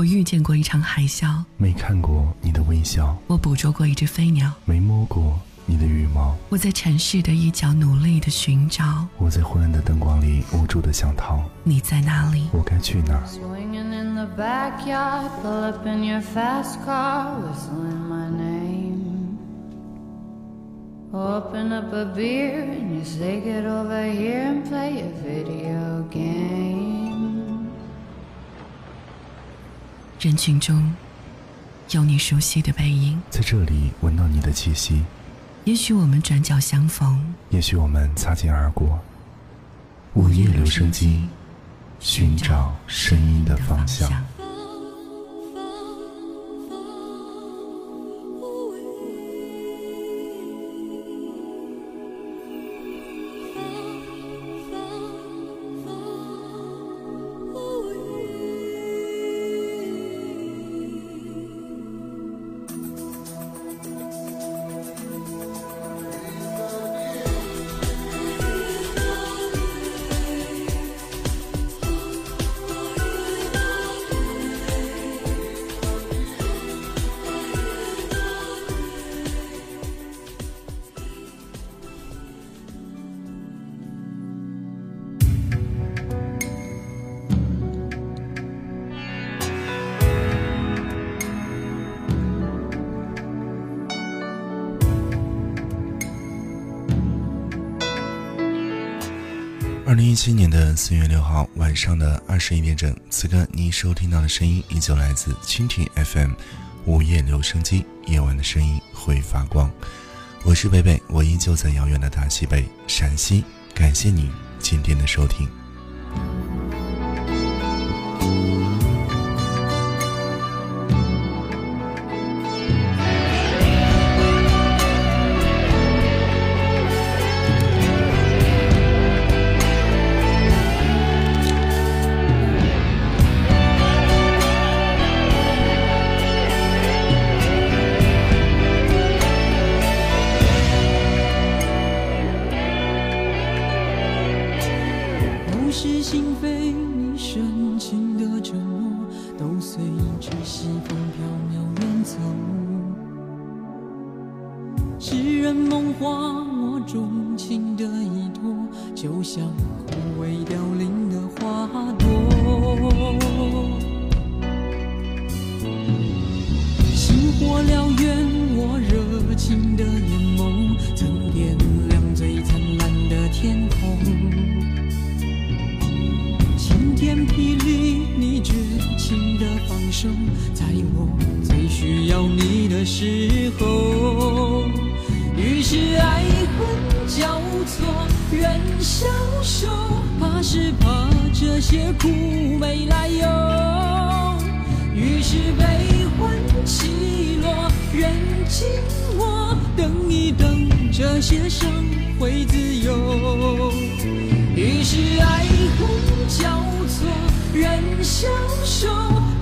我遇见过一场海啸，没看过你的微笑；我捕捉过一只飞鸟，没摸过你的羽毛；我在城市的一角努力的寻找，我在昏暗的灯光里无助的想逃。你在哪里？我该去哪儿人群中有你熟悉的背影，在这里闻到你的气息。也许我们转角相逢，也许我们擦肩而过。午夜留声机，寻找声音的方向。一七年的四月六号晚上的二十一点整，此刻你收听到的声音依旧来自蜻蜓 FM，午夜留声机，夜晚的声音会发光。我是贝贝，我依旧在遥远的大西北陕西，感谢你今天的收听。就像枯萎凋零。人静我，等一等，这些伤会自由。于是爱恨交错，人消瘦。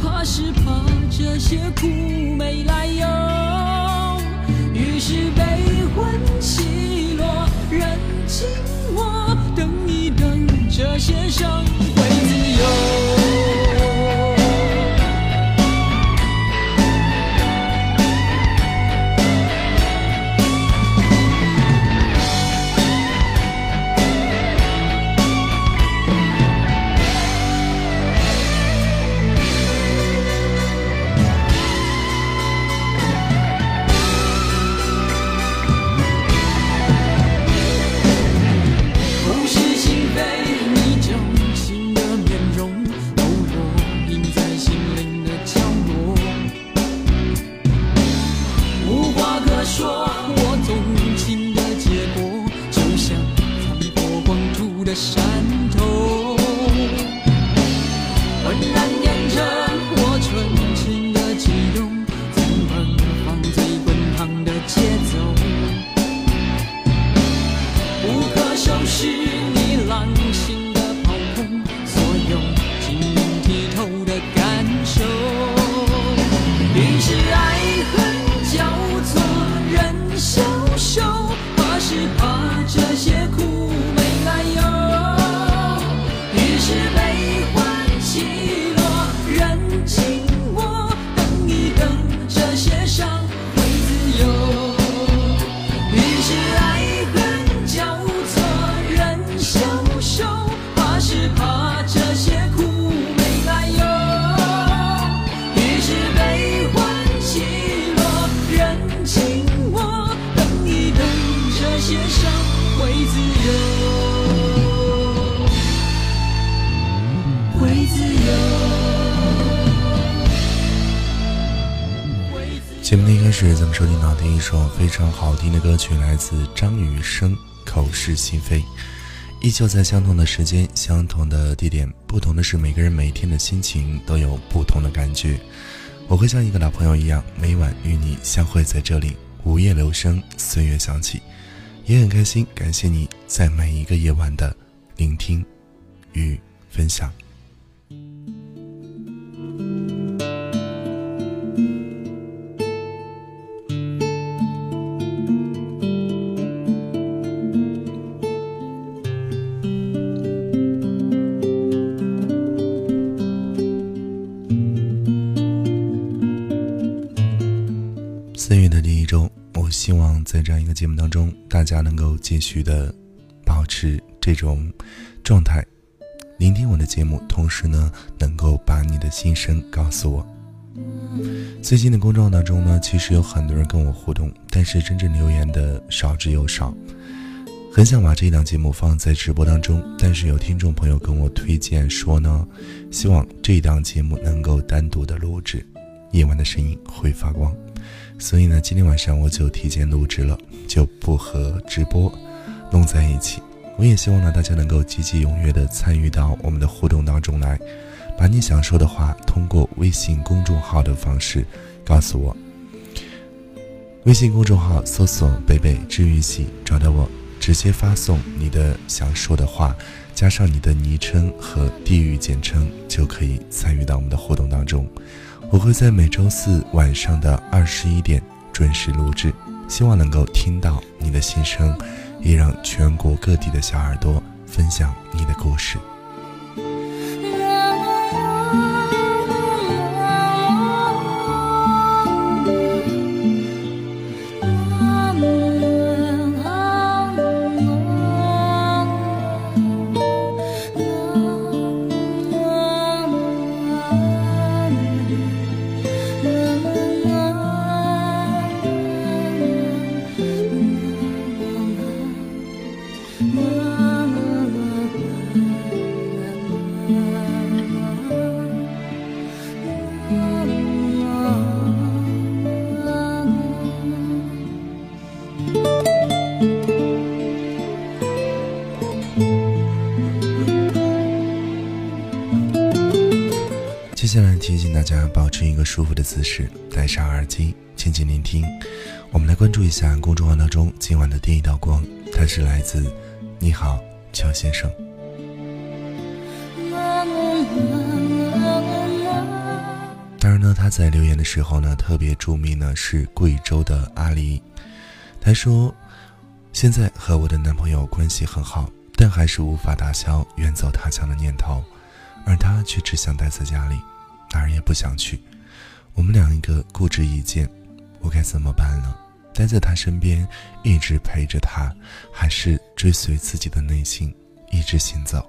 怕是怕这些苦没来由，于是悲欢起落，人静默，等一等，这些伤界生会自由，会自由。节目的一开始，咱们收听到的一首非常好听的歌曲，来自张雨生，《口是心非》。依旧在相同的时间、相同的地点，不同的是每个人每天的心情都有不同的感觉。我会像一个老朋友一样，每晚与你相会在这里，午夜留声，岁月响起。也很开心。感谢你在每一个夜晚的聆听与分享。四月的第一周，我希望在这样一个节目当中，家能够继续的保持这种状态，聆听我的节目，同时呢，能够把你的心声告诉我。最近的公众当中呢，其实有很多人跟我互动，但是真正留言的少之又少。很想把这一档节目放在直播当中，但是有听众朋友跟我推荐说呢，希望这一档节目能够单独的录制，夜晚的声音会发光。所以呢，今天晚上我就提前录制了，就不和直播弄在一起。我也希望呢，大家能够积极踊跃的参与到我们的互动当中来，把你想说的话通过微信公众号的方式告诉我。微信公众号搜索“贝贝治愈系”，找到我，直接发送你的想说的话，加上你的昵称和地域简称，就可以参与到我们的互动当中。我会在每周四晚上的二十一点准时录制，希望能够听到你的心声，也让全国各地的小耳朵分享你的故事。接下来提醒大家保持一个舒服的姿势，戴上耳机，静静聆听。我们来关注一下公众号当中今晚的第一道光，它是来自“你好，乔先生”。当然呢，他在留言的时候呢，特别注明呢是贵州的阿狸。他说，现在和我的男朋友关系很好，但还是无法打消远走他乡的念头。而他却只想待在家里，哪儿也不想去。我们两个固执一见，我该怎么办呢？待在他身边，一直陪着他，还是追随自己的内心，一直行走？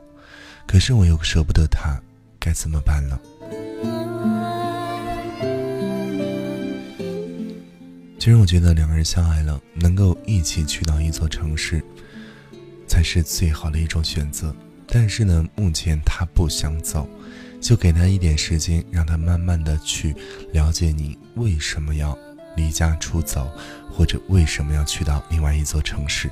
可是我又舍不得他，该怎么办呢？其实我觉得两个人相爱了，能够一起去到一座城市，才是最好的一种选择。但是呢，目前他不想走，就给他一点时间，让他慢慢的去了解你为什么要离家出走，或者为什么要去到另外一座城市。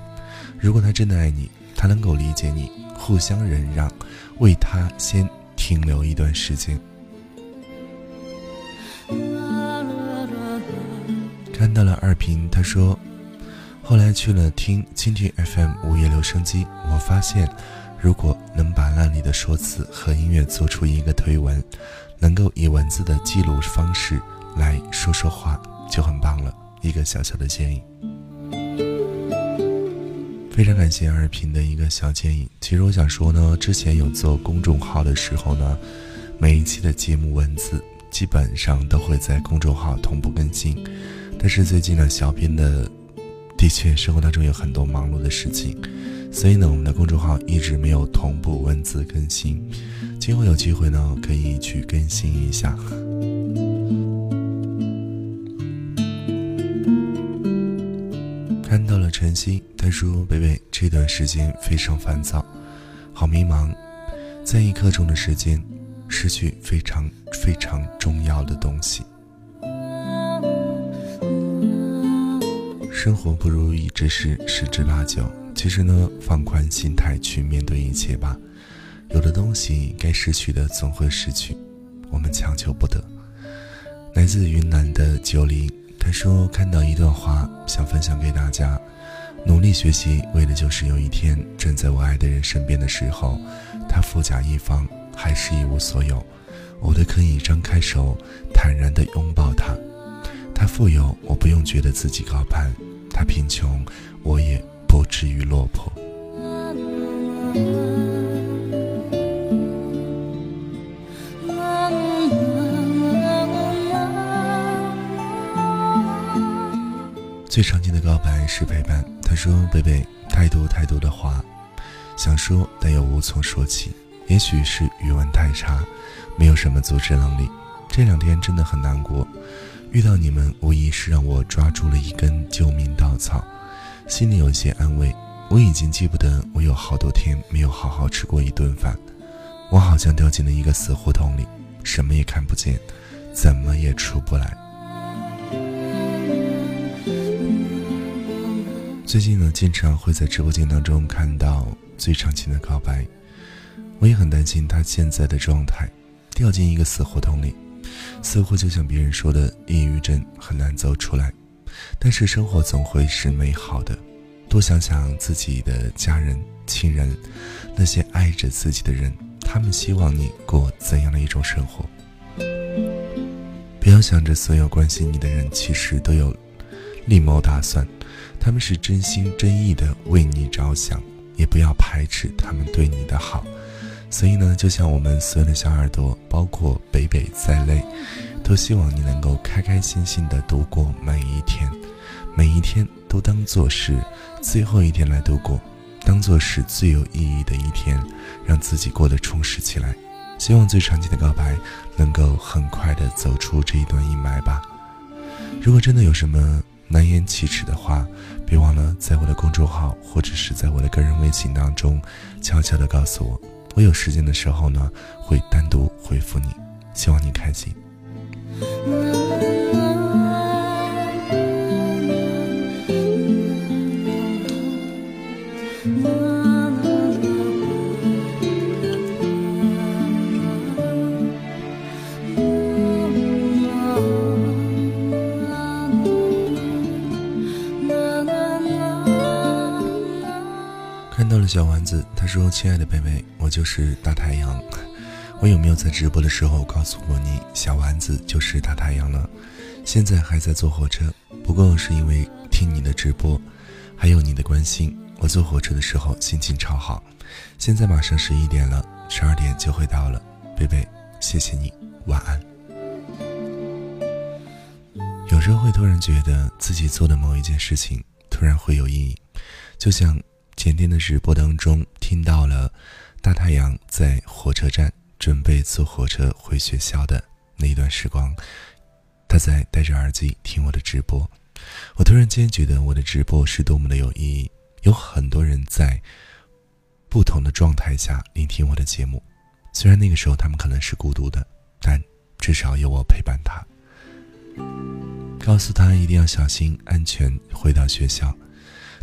如果他真的爱你，他能够理解你，互相忍让，为他先停留一段时间。看到了二平，他说，后来去了听蜻蜓 FM 午夜留声机，我发现。如果能把那里的说辞和音乐做出一个推文，能够以文字的记录方式来说说话，就很棒了。一个小小的建议，非常感谢二平的一个小建议。其实我想说呢，之前有做公众号的时候呢，每一期的节目文字基本上都会在公众号同步更新，但是最近呢，小编的的确生活当中有很多忙碌的事情。所以呢，我们的公众号一直没有同步文字更新，今后有机会呢，可以去更新一下。看到了晨曦，他说：“北北，这段时间非常烦躁，好迷茫，在一刻钟的时间，失去非常非常重要的东西。”生活不如意之事十之八九。其实呢，放宽心态去面对一切吧。有的东西该失去的总会失去，我们强求不得。来自云南的九零，他说看到一段话，想分享给大家：努力学习，为的就是有一天站在我爱的人身边的时候，他富甲一方，还是一无所有，我都可以张开手，坦然地拥抱他。他富有，我不用觉得自己高攀；他贫穷，我也不至于落魄。最常见的告白是陪伴。他说：“贝贝，太多太多的话想说，但又无从说起。也许是语文太差，没有什么组织能力。这两天真的很难过，遇到你们无疑是让我抓住了一根救命稻草，心里有些安慰。我已经记不得我有好多天没有好好吃过一顿饭，我好像掉进了一个死胡同里，什么也看不见，怎么也出不来。”最近呢，经常会在直播间当中看到最长情的告白，我也很担心他现在的状态，掉进一个死胡同里，似乎就像别人说的，抑郁症很难走出来。但是生活总会是美好的，多想想自己的家人、亲人，那些爱着自己的人，他们希望你过怎样的一种生活？不要想着所有关心你的人其实都有另谋打算。他们是真心真意的为你着想，也不要排斥他们对你的好。所以呢，就像我们所有的小耳朵，包括北北在内，都希望你能够开开心心的度过每一天，每一天都当做是最后一天来度过，当做是最有意义的一天，让自己过得充实起来。希望最长期的告白能够很快的走出这一段阴霾吧。如果真的有什么，难言启齿的话，别忘了在我的公众号或者是在我的个人微信当中，悄悄的告诉我。我有时间的时候呢，会单独回复你。希望你开心。小丸子他说：“亲爱的贝贝，我就是大太阳。我有没有在直播的时候告诉过你，小丸子就是大太阳呢？现在还在坐火车，不过是因为听你的直播，还有你的关心，我坐火车的时候心情超好。现在马上十一点了，十二点就会到了。贝贝，谢谢你，晚安。有时候会突然觉得自己做的某一件事情突然会有意义，就像……”前天的直播当中，听到了大太阳在火车站准备坐火车回学校的那一段时光，他在戴着耳机听我的直播。我突然间觉得我的直播是多么的有意义，有很多人在不同的状态下聆听我的节目。虽然那个时候他们可能是孤独的，但至少有我陪伴他，告诉他一定要小心安全回到学校。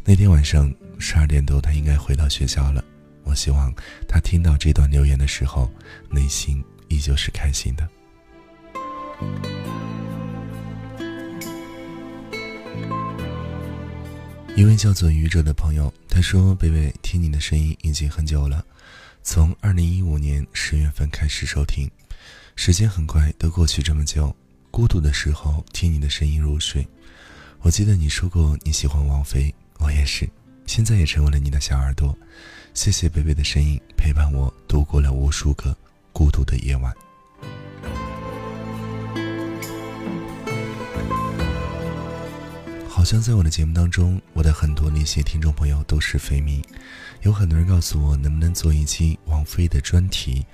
那天晚上。十二点多，他应该回到学校了。我希望他听到这段留言的时候，内心依旧是开心的。一位叫做愚者的朋友，他说：“贝贝，听你的声音已经很久了，从二零一五年十月份开始收听，时间很快，都过去这么久。孤独的时候，听你的声音入睡。我记得你说过你喜欢王菲，我也是。”现在也成为了你的小耳朵，谢谢贝贝的声音陪伴我度过了无数个孤独的夜晚。好像在我的节目当中，我的很多那些听众朋友都是非迷，有很多人告诉我能不能做一期王菲的专题。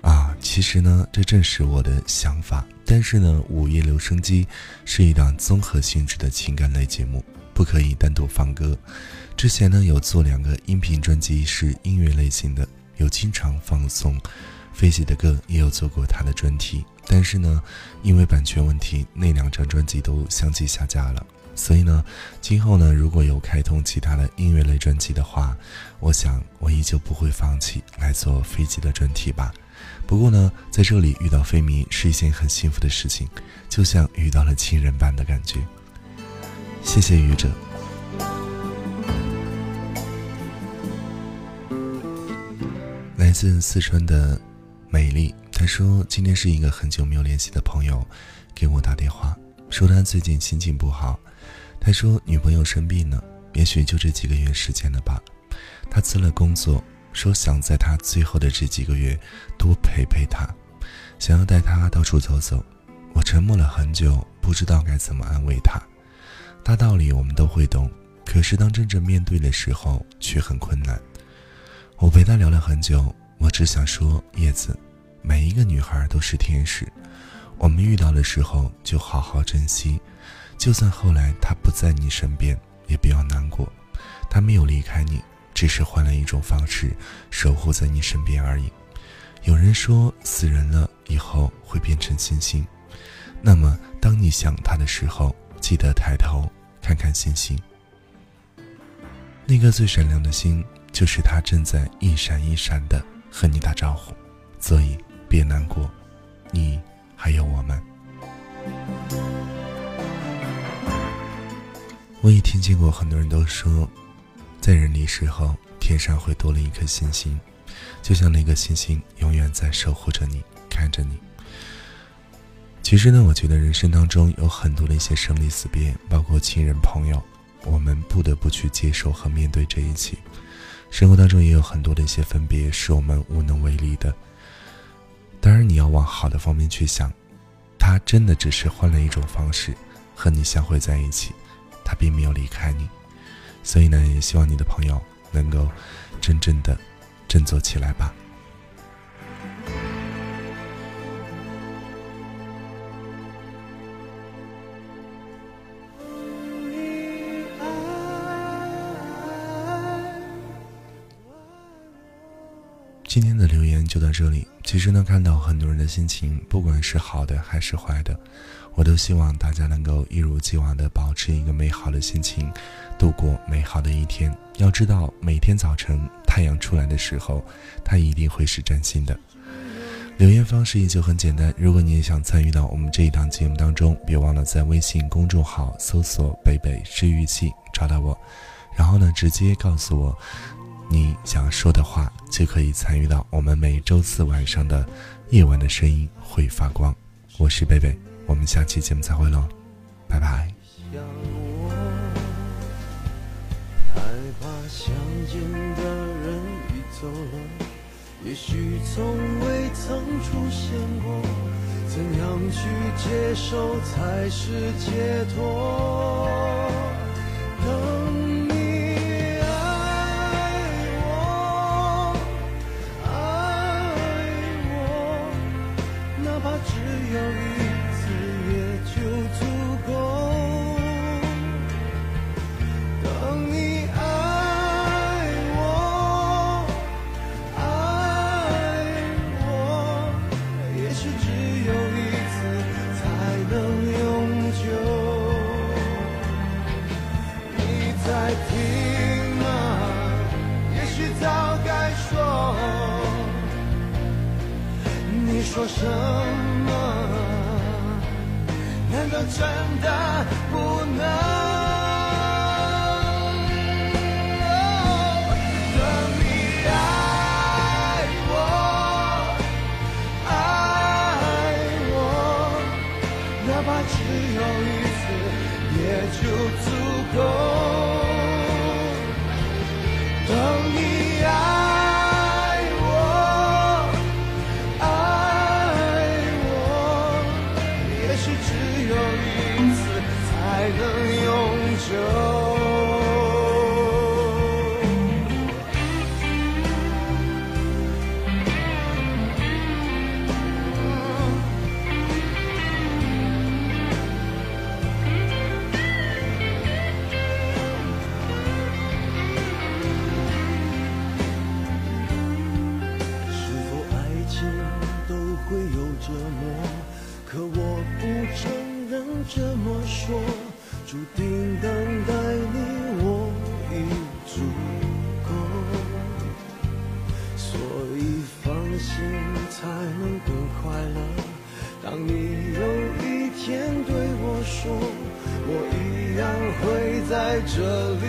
啊，其实呢，这正是我的想法，但是呢，午夜留声机是一档综合性质的情感类节目。不可以单独放歌。之前呢有做两个音频专辑是音乐类型的，有经常放送飞机的歌，也有做过他的专题。但是呢，因为版权问题，那两张专辑都相继下架了。所以呢，今后呢，如果有开通其他的音乐类专辑的话，我想我依旧不会放弃来做飞机的专题吧。不过呢，在这里遇到飞迷是一件很幸福的事情，就像遇到了亲人般的感觉。谢谢愚者。来自四川的美丽，她说今天是一个很久没有联系的朋友给我打电话，说他最近心情不好。他说女朋友生病了，也许就这几个月时间了吧。他辞了工作，说想在他最后的这几个月多陪陪他，想要带他到处走走。我沉默了很久，不知道该怎么安慰他。大道理我们都会懂，可是当真正面对的时候却很困难。我陪他聊了很久，我只想说，叶子，每一个女孩都是天使，我们遇到的时候就好好珍惜，就算后来他不在你身边，也不要难过，他没有离开你，只是换了一种方式守护在你身边而已。有人说，死人了以后会变成星星，那么当你想他的时候，记得抬头看看星星，那个最闪亮的星。就是他正在一闪一闪的和你打招呼，所以别难过，你还有我们。我也听见过很多人都说，在人离世后，天上会多了一颗星星，就像那个星星永远在守护着你，看着你。其实呢，我觉得人生当中有很多的一些生离死别，包括亲人朋友，我们不得不去接受和面对这一切。生活当中也有很多的一些分别是我们无能为力的。当然，你要往好的方面去想，他真的只是换了一种方式和你相会在一起，他并没有离开你。所以呢，也希望你的朋友能够真正的振作起来吧。今天的留言就到这里。其实呢，看到很多人的心情，不管是好的还是坏的，我都希望大家能够一如既往的保持一个美好的心情，度过美好的一天。要知道，每天早晨太阳出来的时候，它一定会是崭新的。留言方式依旧很简单。如果你也想参与到我们这一档节目当中，别忘了在微信公众号搜索“贝贝治愈器”找到我，然后呢，直接告诉我。你想说的话，就可以参与到我们每周四晚上的夜晚的声音会发光。我是贝贝，我们下期节目再会喽，拜拜。害怕相见的人走了，也许从未曾出现过，怎样去接受才是解脱？说一次也就足够这么说注定等待你我已足够。所以放心才能更快乐。当你有一天对我说我一样会在这里。